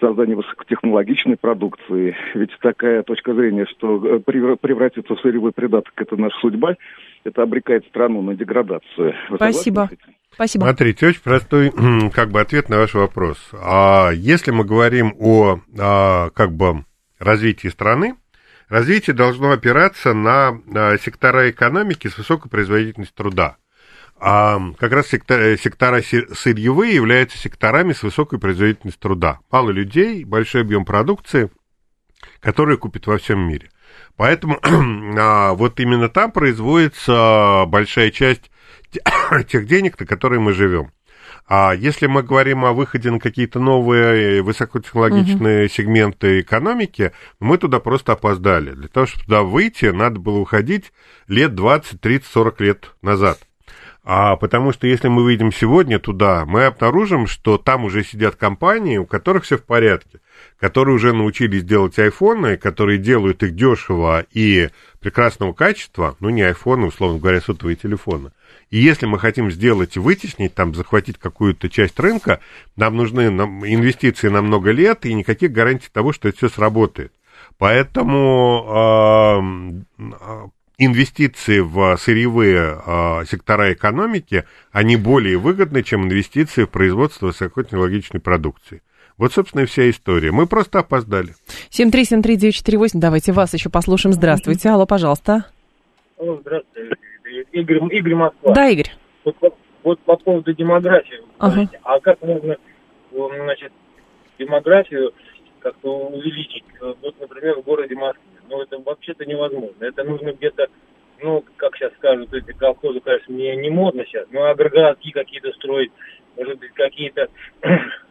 Speaker 4: создание высокотехнологичной продукции. Ведь такая точка зрения, что э, превратиться в сырьевой придаток – это наша судьба, это обрекает страну на деградацию.
Speaker 1: Вы Спасибо. Спасибо.
Speaker 2: Смотрите, очень простой как бы ответ на ваш вопрос. А если мы говорим о а, как бы развитии страны, развитие должно опираться на, на сектора экономики с высокой производительностью труда. А как раз сектора, сектора сырьевые являются секторами с высокой производительностью труда. Мало людей, большой объем продукции, который купит во всем мире. Поэтому а, вот именно там производится большая часть тех денег, на которые мы живем. А если мы говорим о выходе на какие-то новые высокотехнологичные угу. сегменты экономики, мы туда просто опоздали. Для того, чтобы туда выйти, надо было уходить лет 20, 30, 40 лет назад. А потому что если мы выйдем сегодня туда, мы обнаружим, что там уже сидят компании, у которых все в порядке, которые уже научились делать айфоны, которые делают их дешево и прекрасного качества, ну не айфоны, условно говоря, сотовые телефоны. И если мы хотим сделать, вытеснить, там, захватить какую-то часть рынка, нам нужны инвестиции на много лет и никаких гарантий того, что это все сработает. Поэтому э, инвестиции в сырьевые э, сектора экономики, они более выгодны, чем инвестиции в производство высокотехнологичной продукции. Вот, собственно, и вся история. Мы просто опоздали.
Speaker 1: 7373948, давайте вас еще послушаем. Здравствуйте, алло, пожалуйста.
Speaker 5: Алло, здравствуйте. Игорь, Игорь Москва.
Speaker 1: Да, Игорь.
Speaker 5: Вот, вот по поводу демографии. Ага. А как можно, значит, демографию как-то увеличить? Вот, например, в городе Москве ну, это вообще-то невозможно. Это нужно где-то, ну, как сейчас скажут, эти колхозы, конечно, мне не модно сейчас, но агрегатки какие-то строить, может быть, какие-то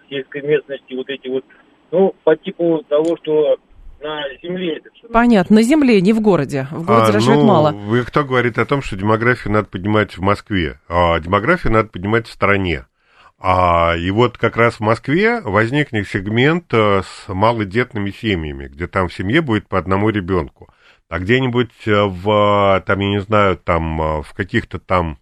Speaker 5: сельской местности, вот эти вот, ну, по типу того, что на земле это все.
Speaker 1: Понятно, на земле, не в городе. В городе а, рожают
Speaker 2: ну,
Speaker 1: мало.
Speaker 2: Вы кто говорит о том, что демографию надо поднимать в Москве? А демографию надо поднимать в стране. А, и вот как раз в Москве возникнет сегмент э, с малодетными семьями, где там в семье будет по одному ребенку. А где-нибудь э, в, там, я не знаю, там, э, в каких-то там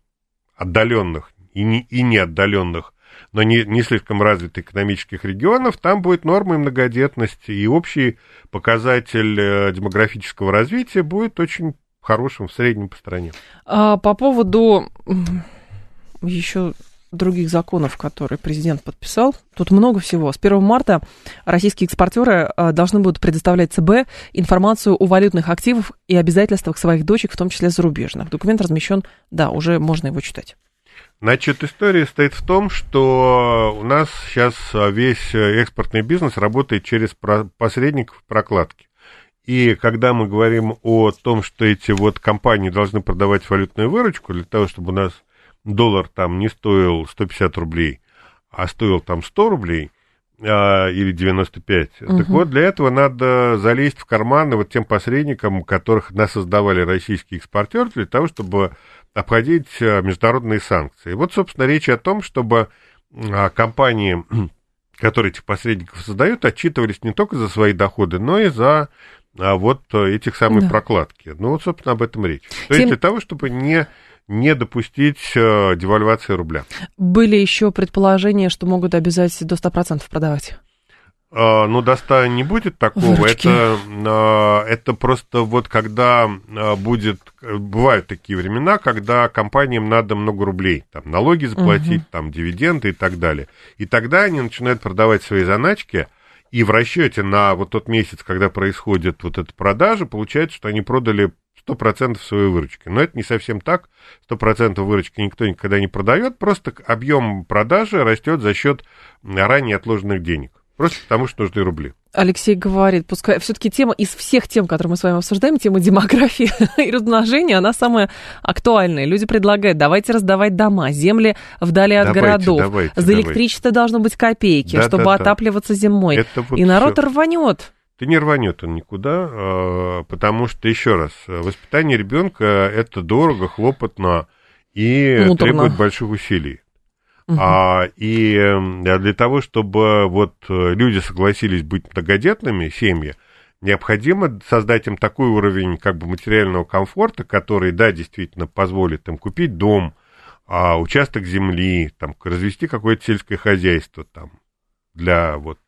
Speaker 2: отдаленных и не, и не отдаленных, но не, не слишком развитых экономических регионов, там будет нормой многодетности, и общий показатель демографического развития будет очень хорошим в среднем по стране.
Speaker 1: А, по поводу еще других законов, которые президент подписал. Тут много всего. С 1 марта российские экспортеры э, должны будут предоставлять ЦБ информацию о валютных активах и обязательствах своих дочек, в том числе зарубежных. Документ размещен, да, уже можно его читать.
Speaker 2: Значит, история стоит в том, что у нас сейчас весь экспортный бизнес работает через посредников прокладки. И когда мы говорим о том, что эти вот компании должны продавать валютную выручку для того, чтобы у нас доллар там не стоил 150 рублей, а стоил там 100 рублей, а, или 95. Угу. Так вот, для этого надо залезть в карманы вот тем посредникам, которых нас создавали российские экспортеры, для того, чтобы обходить а, международные санкции. Вот, собственно, речь о том, чтобы а, компании, которые этих посредников создают, отчитывались не только за свои доходы, но и за а, вот этих самых да. прокладки. Ну, вот, собственно, об этом речь. То Тем... есть для того, чтобы не не допустить э, девальвации рубля.
Speaker 1: Были еще предположения, что могут обязать до 100% продавать.
Speaker 2: Uh, ну, до 100 не будет такого. Это, uh, это просто вот когда будет... Бывают такие времена, когда компаниям надо много рублей. Там налоги заплатить, uh-huh. там дивиденды и так далее. И тогда они начинают продавать свои заначки, и в расчете на вот тот месяц, когда происходит вот эта продажа, получается, что они продали 100% своей выручки. Но это не совсем так. 100% выручки никто никогда не продает, просто объем продажи растет за счет ранее отложенных денег. Просто потому, что нужны рубли.
Speaker 1: Алексей говорит, пускай все-таки тема из всех тем, которые мы с вами обсуждаем, тема демографии и размножения, она самая актуальная. Люди предлагают, давайте раздавать дома, земли вдали от давайте, городов. Давайте, За давайте. электричество должно быть копейки, да, чтобы да, отапливаться да. зимой. Вот и народ рванет.
Speaker 2: Да не рванет он никуда, а, потому что, еще раз, воспитание ребенка это дорого, хлопотно и Муторно. требует больших усилий. Угу. А, и для того, чтобы вот люди согласились быть многодетными, семьи, необходимо создать им такой уровень как бы материального комфорта, который, да, действительно позволит им купить дом, а, участок земли, там, развести какое-то сельское хозяйство там, для вот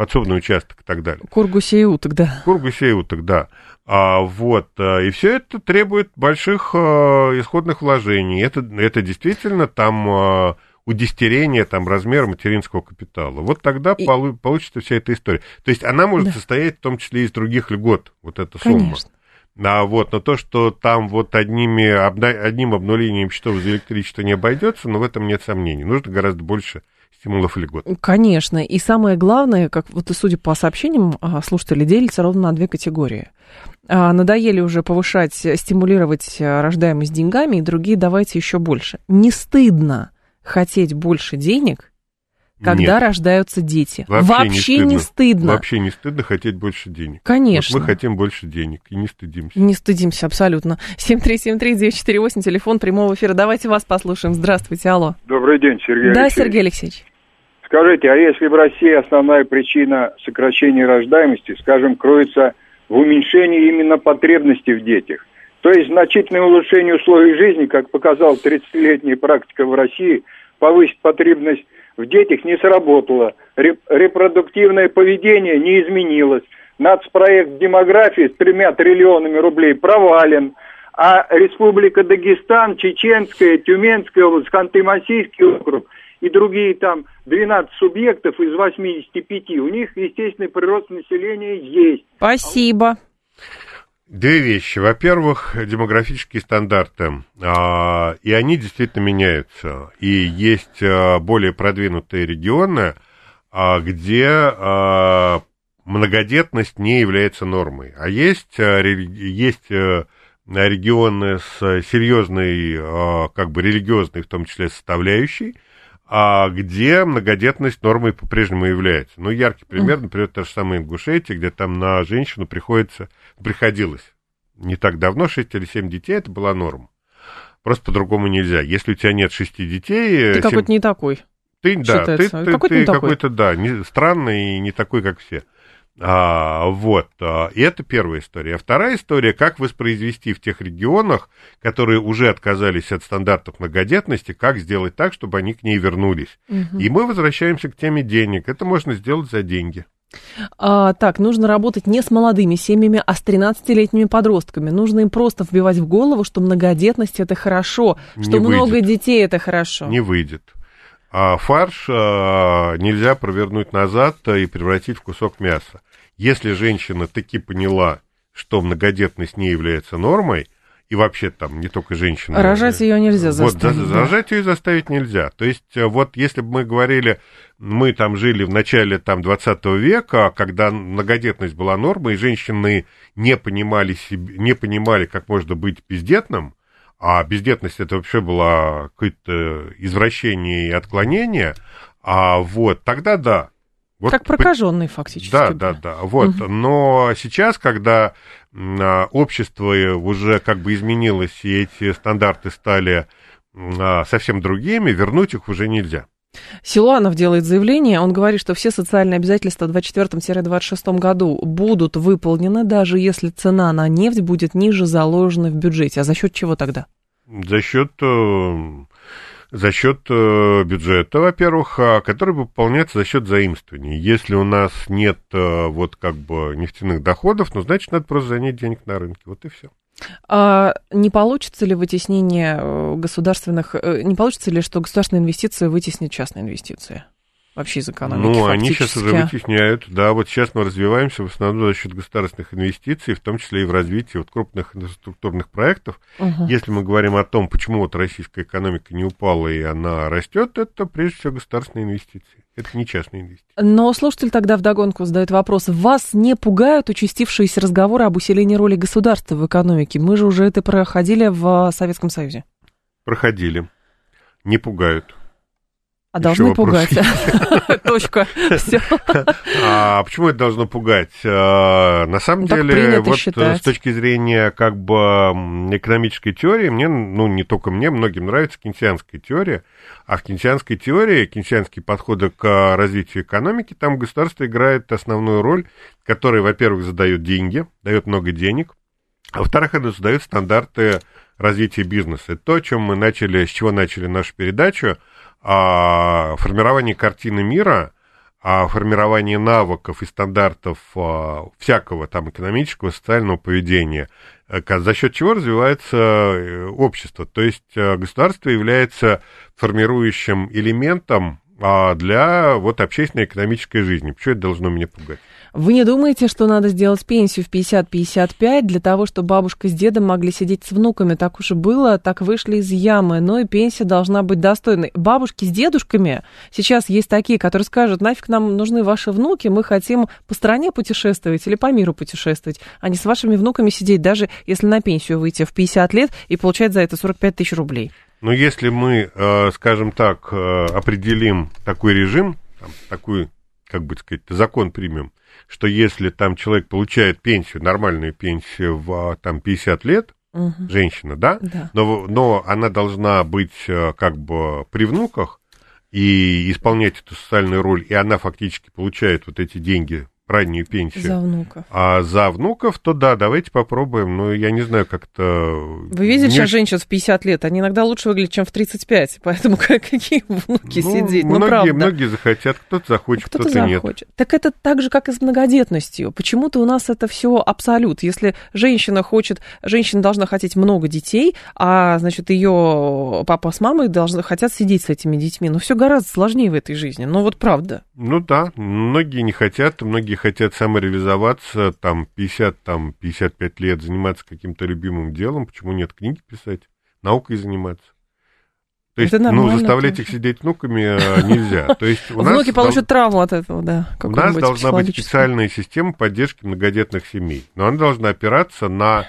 Speaker 2: подсобный участок и так далее.
Speaker 1: Кургусе и уток, да.
Speaker 2: Кургусе и уток, да. А, вот, э, и все это требует больших а, исходных вложений. Это, это действительно там а, удистерение там размера материнского капитала. Вот тогда и... полу, получится вся эта история. То есть она может да. состоять в том числе из других льгот, вот эта сумма. Конечно. А вот, но то, что там вот одними, одним обнулением счетов за электричество не обойдется, но в этом нет сомнений. Нужно гораздо больше стимулов льгот.
Speaker 1: Конечно. И самое главное, как вот судя по сообщениям, а, слушатели делятся ровно на две категории. А, надоели уже повышать, стимулировать а, рождаемость деньгами, и другие давайте еще больше. Не стыдно хотеть больше денег, когда Нет. рождаются дети. Вообще, Вообще не, стыдно. не стыдно.
Speaker 2: Вообще не стыдно хотеть больше денег.
Speaker 1: Конечно.
Speaker 2: Вот мы хотим больше денег и не стыдимся.
Speaker 1: Не стыдимся, абсолютно. 7373948, телефон прямого эфира. Давайте вас послушаем. Здравствуйте, алло.
Speaker 6: Добрый день, Сергей
Speaker 1: Да,
Speaker 6: Алексеевич.
Speaker 1: Сергей Алексеевич.
Speaker 6: Скажите, а если в России основная причина сокращения рождаемости, скажем, кроется в уменьшении именно потребностей в детях, то есть значительное улучшение условий жизни, как показала 30-летняя практика в России, повысить потребность в детях не сработало, репродуктивное поведение не изменилось, нацпроект демографии с тремя триллионами рублей провален, а Республика Дагестан, Чеченская, Тюменская область, Ханты-Мансийский округ и другие там 12 субъектов из 85, у них естественный прирост населения есть.
Speaker 1: Спасибо.
Speaker 2: Две вещи. Во-первых, демографические стандарты, а, и они действительно меняются. И есть а, более продвинутые регионы, а, где многодетность не является нормой. А есть, есть а, регионы с серьезной, как бы религиозной, в том числе, составляющей, а где многодетность нормой по-прежнему является. Ну, яркий пример, например, та же самая Ингушетия, где там на женщину приходится, приходилось не так давно, 6 или 7 детей, это была норма. Просто по-другому нельзя. Если у тебя нет шести детей...
Speaker 1: Ты 7... какой-то не такой.
Speaker 2: Ты, да, ты, ты, какой-то, ты какой-то, да, не, странный и не такой, как все. А, вот, а, и это первая история. А вторая история, как воспроизвести в тех регионах, которые уже отказались от стандартов многодетности, как сделать так, чтобы они к ней вернулись. Угу. И мы возвращаемся к теме денег. Это можно сделать за деньги.
Speaker 1: А, так, нужно работать не с молодыми семьями, а с 13-летними подростками. Нужно им просто вбивать в голову, что многодетность это хорошо, что не много выйдет. детей это хорошо.
Speaker 2: Не выйдет. А фарш а, нельзя провернуть назад и превратить в кусок мяса. Если женщина таки поняла, что многодетность не является нормой, и вообще там не только женщина.
Speaker 1: Рожать ее нельзя заставить.
Speaker 2: Вот, да. рожать ее заставить нельзя. То есть э, вот если бы мы говорили, мы там жили в начале там 20 века, когда многодетность была нормой, и женщины не понимали, себе, не понимали, как можно быть бездетным, а бездетность это вообще было какое-то извращение и отклонение, а вот тогда да,
Speaker 1: вот, как прокаженный фактически.
Speaker 2: Да, да, да. Вот. Угу. Но сейчас, когда а, общество уже как бы изменилось, и эти стандарты стали а, совсем другими, вернуть их уже нельзя.
Speaker 1: Силуанов делает заявление, он говорит, что все социальные обязательства в 2024-2026 году будут выполнены, даже если цена на нефть будет ниже заложенной в бюджете. А за счет чего тогда?
Speaker 2: За счет э, за счет э, бюджета, во-первых, а, который выполняется за счет заимствований. Если у нас нет э, вот как бы нефтяных доходов, ну, значит, надо просто занять денег на рынке. Вот и все.
Speaker 1: А не получится ли вытеснение э, государственных, не получится ли, что государственные инвестиции вытеснят частные инвестиции? Вообще из экономики.
Speaker 2: Ну, они сейчас уже вытесняют, да, вот сейчас мы развиваемся в основном за счет государственных инвестиций, в том числе и в развитии вот крупных инфраструктурных проектов. Угу. Если мы говорим о том, почему вот российская экономика не упала и она растет, это прежде всего государственные инвестиции. Это не частные инвестиции.
Speaker 1: Но слушатель тогда вдогонку задает вопрос. Вас не пугают участившиеся разговоры об усилении роли государства в экономике? Мы же уже это проходили в Советском Союзе.
Speaker 2: Проходили. Не пугают.
Speaker 1: А должны пугать. Точка.
Speaker 2: А почему это должно пугать? А, на самом ну, деле, вот считать. с точки зрения как бы экономической теории, мне, ну, не только мне, многим нравится кейнсианская теория. А в кейнсианской теории, кейнсианские подходы к развитию экономики, там государство играет основную роль, которая, во-первых, задает деньги, дает много денег, а во-вторых, оно задает стандарты развития бизнеса. Это то, о чем мы начали, с чего начали нашу передачу – о формировании картины мира, о формировании навыков и стандартов а, всякого там экономического, социального поведения, э, за счет чего развивается э, общество. То есть э, государство является формирующим элементом а для вот общественной экономической жизни. Почему это должно меня пугать?
Speaker 1: Вы не думаете, что надо сделать пенсию в 50-55 для того, чтобы бабушка с дедом могли сидеть с внуками? Так уж и было, так вышли из ямы. Но и пенсия должна быть достойной. Бабушки с дедушками сейчас есть такие, которые скажут, нафиг нам нужны ваши внуки, мы хотим по стране путешествовать или по миру путешествовать, а не с вашими внуками сидеть, даже если на пенсию выйти в 50 лет и получать за это 45 тысяч рублей.
Speaker 2: Но если мы, э, скажем так, э, определим такой режим, такой, как бы сказать, закон примем, что если там человек получает пенсию, нормальную пенсию в там 50 лет, угу. женщина, да, да. Но, но она должна быть э, как бы при внуках и исполнять эту социальную роль, и она фактически получает вот эти деньги раннюю пенсию.
Speaker 1: За внуков.
Speaker 2: А за внуков, то да, давайте попробуем. Но я не знаю, как-то...
Speaker 1: Вы видели не... сейчас женщин в 50 лет? Они иногда лучше выглядят, чем в 35. Поэтому какие внуки ну, сидеть?
Speaker 2: Ну, многие, правда. Многие захотят, кто-то захочет, кто-то, кто захочет. нет.
Speaker 1: Так это так же, как и с многодетностью. Почему-то у нас это все абсолют. Если женщина хочет... Женщина должна хотеть много детей, а, значит, ее папа с мамой должны хотят сидеть с этими детьми. Но все гораздо сложнее в этой жизни. Ну, вот правда.
Speaker 2: Ну да, многие не хотят, многие хотят самореализоваться, там, 50, там, 55 лет, заниматься каким-то любимым делом, почему нет книги писать, наукой заниматься? То есть, ну, заставлять их сидеть внуками э, нельзя. То есть
Speaker 1: у Внуки получат травму от этого, да.
Speaker 2: У нас должна быть специальная система поддержки многодетных семей. Но она должна опираться на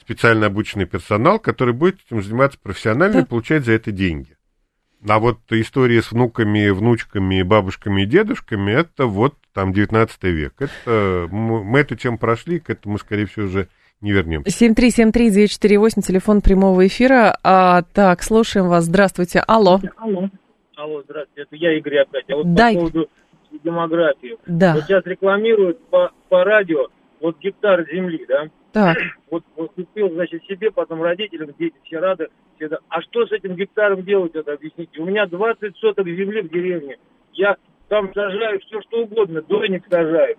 Speaker 2: специально обученный персонал, который будет этим заниматься профессионально и получать за это деньги. А вот история с внуками, внучками, бабушками и дедушками, это вот там 19 век. Это, мы эту тему прошли, к этому, скорее всего, уже не вернемся.
Speaker 1: 7373948, телефон прямого эфира. А, так, слушаем вас. Здравствуйте. Алло.
Speaker 5: Алло. Алло, здравствуйте. Это я, Игорь, опять. А вот да. по поводу демографии.
Speaker 1: Да.
Speaker 5: Вот сейчас рекламируют по, по радио вот гектар земли, да?
Speaker 1: Так.
Speaker 5: Вот, вот купил, значит, себе, потом родителям, дети все рады. Все это. А что с этим гектаром делать, это объясните? У меня 20 соток земли в деревне. Я там сажаю все, что угодно, дойник сажаю.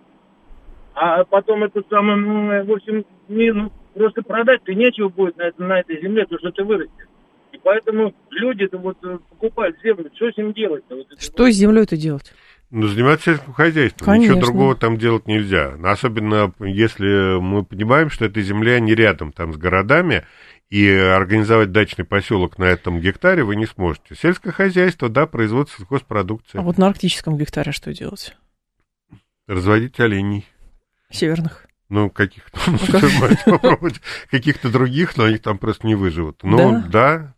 Speaker 5: А потом это самое, ну, в общем, не, ну, просто продать-то нечего будет на, на этой земле, то, что ты вырастет. И поэтому люди-то вот э, покупают землю, что с ним делать-то? Вот
Speaker 1: что с землей-то делать?
Speaker 2: Ну, заниматься сельским хозяйством. Конечно. Ничего другого там делать нельзя. Особенно если мы понимаем, что эта земля не рядом там с городами, и организовать дачный поселок на этом гектаре вы не сможете. Сельское хозяйство, да, производство сельхозпродукции.
Speaker 1: А вот на арктическом гектаре что делать?
Speaker 2: Разводить оленей.
Speaker 1: Северных.
Speaker 2: Ну, каких-то, попробовать каких-то других, но они там просто не выживут. Ну, да,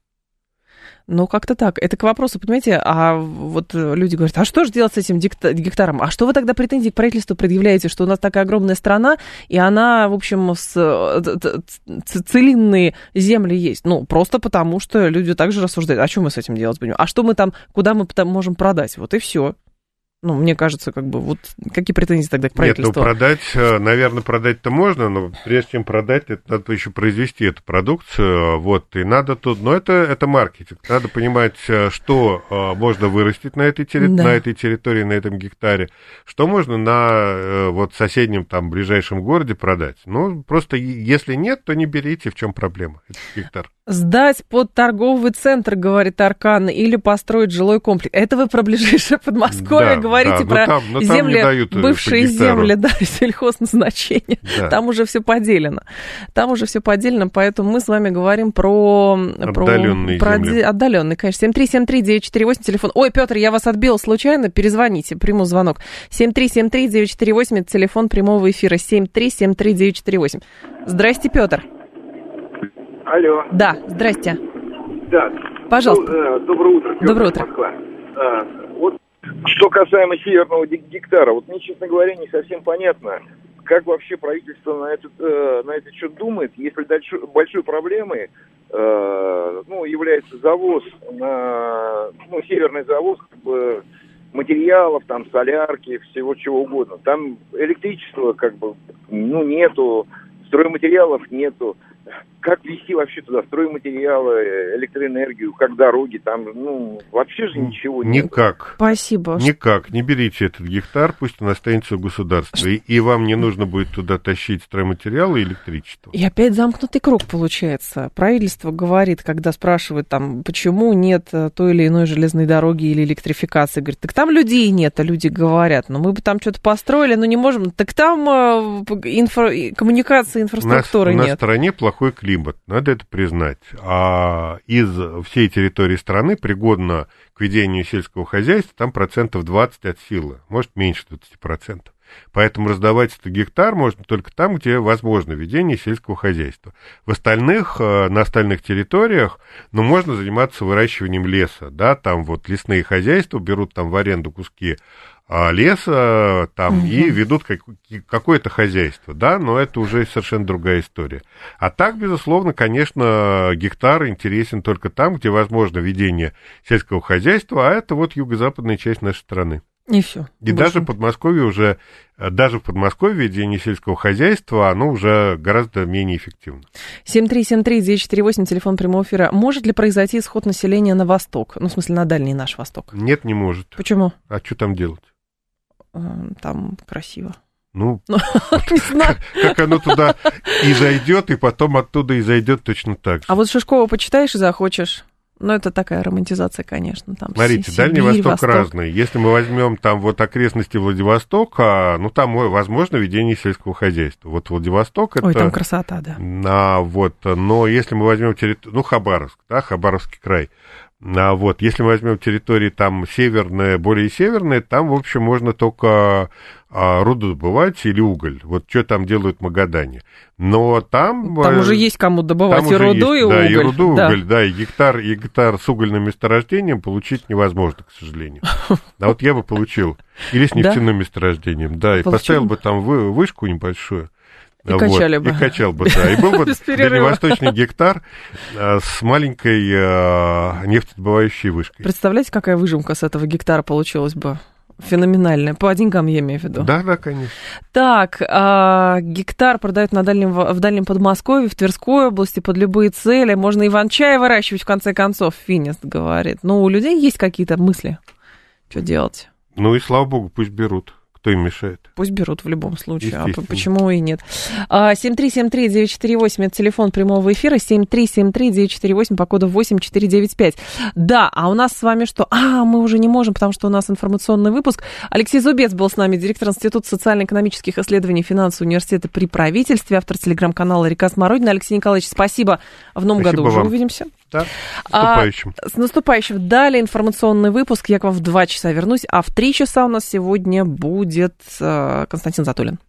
Speaker 1: ну, как-то так. Это к вопросу, понимаете, а вот люди говорят, а что же делать с этим гектаром? А что вы тогда претензии к правительству предъявляете, что у нас такая огромная страна, и она, в общем, с целинные земли есть? Ну, просто потому, что люди также рассуждают, а что мы с этим делать будем? А что мы там, куда мы можем продать? Вот и все. Ну, мне кажется, как бы, вот какие претензии тогда к правительству?
Speaker 2: Нет, ну, продать, э, наверное, продать-то можно, но прежде чем продать, это надо еще произвести эту продукцию, вот, и надо тут, но это, это маркетинг, надо понимать, э, что э, можно вырастить на этой, терри... да. на этой территории, на этом гектаре, что можно на вот соседнем, там, ближайшем городе продать. Ну, просто если нет, то не берите, в чем проблема, этот гектар.
Speaker 1: Сдать под торговый центр, говорит Аркан, или построить жилой комплекс. Это вы про ближайшее Подмосковье да, говорите, да, про там, земли, дают э, бывшие земли, да, сельхозназначения. Да. Там уже все поделено. Там уже все поделено, поэтому мы с вами говорим про...
Speaker 2: Отдаленные
Speaker 1: про,
Speaker 2: земли.
Speaker 1: Про, отдаленные, конечно. 7373948, телефон. Ой, Петр, я вас отбил случайно, перезвоните, приму звонок. 7373948, это телефон прямого эфира. 7373948. Здрасте, Петр.
Speaker 7: Алло.
Speaker 1: Да, здрасте.
Speaker 7: Да.
Speaker 1: Пожалуйста.
Speaker 7: Ну, э, доброе утро.
Speaker 1: Петр, доброе утро.
Speaker 7: Москва. А, вот что касаемо северного гектара, вот мне, честно говоря, не совсем понятно, как вообще правительство на этот, э, на этот счет думает, если дальше, большой проблемой э, ну, является завоз, на, ну, северный завоз как бы, материалов, там, солярки, всего чего угодно. Там электричества как бы, ну, нету, стройматериалов нету как вести вообще туда стройматериалы, электроэнергию, как дороги, там, ну, вообще же ничего
Speaker 2: нет. Никак.
Speaker 1: Спасибо.
Speaker 2: Никак. Не берите этот гектар, пусть он останется у государства. И, и вам не нужно будет туда тащить стройматериалы и электричество.
Speaker 1: И опять замкнутый круг получается. Правительство говорит, когда спрашивают там, почему нет э, той или иной железной дороги или электрификации, говорит, так там людей нет, а люди говорят, ну мы бы там что-то построили, но не можем. Так там э, инфра... коммуникации, инфраструктуры
Speaker 2: нет.
Speaker 1: На
Speaker 2: стране плохой климат, надо это признать. А из всей территории страны пригодно к ведению сельского хозяйства там процентов 20 от силы, может меньше 20 процентов. Поэтому раздавать этот гектар можно только там, где возможно ведение сельского хозяйства. В остальных, э, на остальных территориях, ну, можно заниматься выращиванием леса, да, там вот лесные хозяйства берут там в аренду куски леса там угу. и ведут как, какое-то хозяйство, да, но это уже совершенно другая история. А так, безусловно, конечно, гектар интересен только там, где возможно ведение сельского хозяйства, а это вот юго-западная часть нашей страны.
Speaker 1: И все.
Speaker 2: И даже в Подмосковье уже, даже в Подмосковье ведение сельского хозяйства, оно уже гораздо менее эффективно.
Speaker 1: 7373948, телефон прямого эфира. Может ли произойти исход населения на восток? Ну, в смысле, на дальний наш восток?
Speaker 2: Нет, не может.
Speaker 1: Почему?
Speaker 2: А что там делать?
Speaker 1: Там красиво.
Speaker 2: Ну, ну знаю. Как, оно туда и зайдет, и потом оттуда и зайдет точно так же.
Speaker 1: А вот Шишкова почитаешь и захочешь. Ну, это такая романтизация, конечно. Там
Speaker 2: Смотрите, Сибирь, Дальний Восток, Восток разный. Если мы возьмем там вот окрестности Владивостока, ну, там возможно ведение сельского хозяйства. Вот Владивосток это...
Speaker 1: Ой, там красота, да.
Speaker 2: А, вот, но если мы возьмем территорию, ну, Хабаровск, да, Хабаровский край, а вот, если мы возьмем территории там северные, более северные, там, в общем, можно только а, руду добывать или уголь. Вот что там делают в Магадане. Но там...
Speaker 1: Там э, уже есть кому добывать и руду, есть, и
Speaker 2: да,
Speaker 1: уголь.
Speaker 2: и руду, да. уголь, да, и гектар, и гектар с угольным месторождением получить невозможно, к сожалению. А вот я бы получил. Или с нефтяным месторождением, да, и поставил бы там вышку небольшую.
Speaker 1: И вот, качали бы.
Speaker 2: И качал бы, да. И был бы дальневосточный гектар а, с маленькой а, нефтедобывающей вышкой.
Speaker 1: Представляете, какая выжимка с этого гектара получилась бы? Феноменальная. По деньгам я имею в виду.
Speaker 2: Да, да, конечно.
Speaker 1: Так, а, гектар продают на дальнем, в дальнем Подмосковье, в Тверской области под любые цели. Можно иван-чай выращивать, в конце концов, Финист говорит. Ну, у людей есть какие-то мысли, что делать.
Speaker 2: Ну и слава богу, пусть берут. Кто им мешает?
Speaker 1: Пусть берут в любом случае. А почему и нет? 7373948, это телефон прямого эфира, 7373948 по коду 8495. Да, а у нас с вами что? А, мы уже не можем, потому что у нас информационный выпуск. Алексей Зубец был с нами, директор Института социально-экономических исследований финансового университета при правительстве, автор телеграм-канала «Река Смородина». Алексей Николаевич, спасибо. В новом спасибо году уже вам. увидимся.
Speaker 2: Да, с наступающим.
Speaker 1: А, с наступающим. Далее информационный выпуск. Я к вам в два часа вернусь, а в три часа у нас сегодня будет э, Константин Затулин.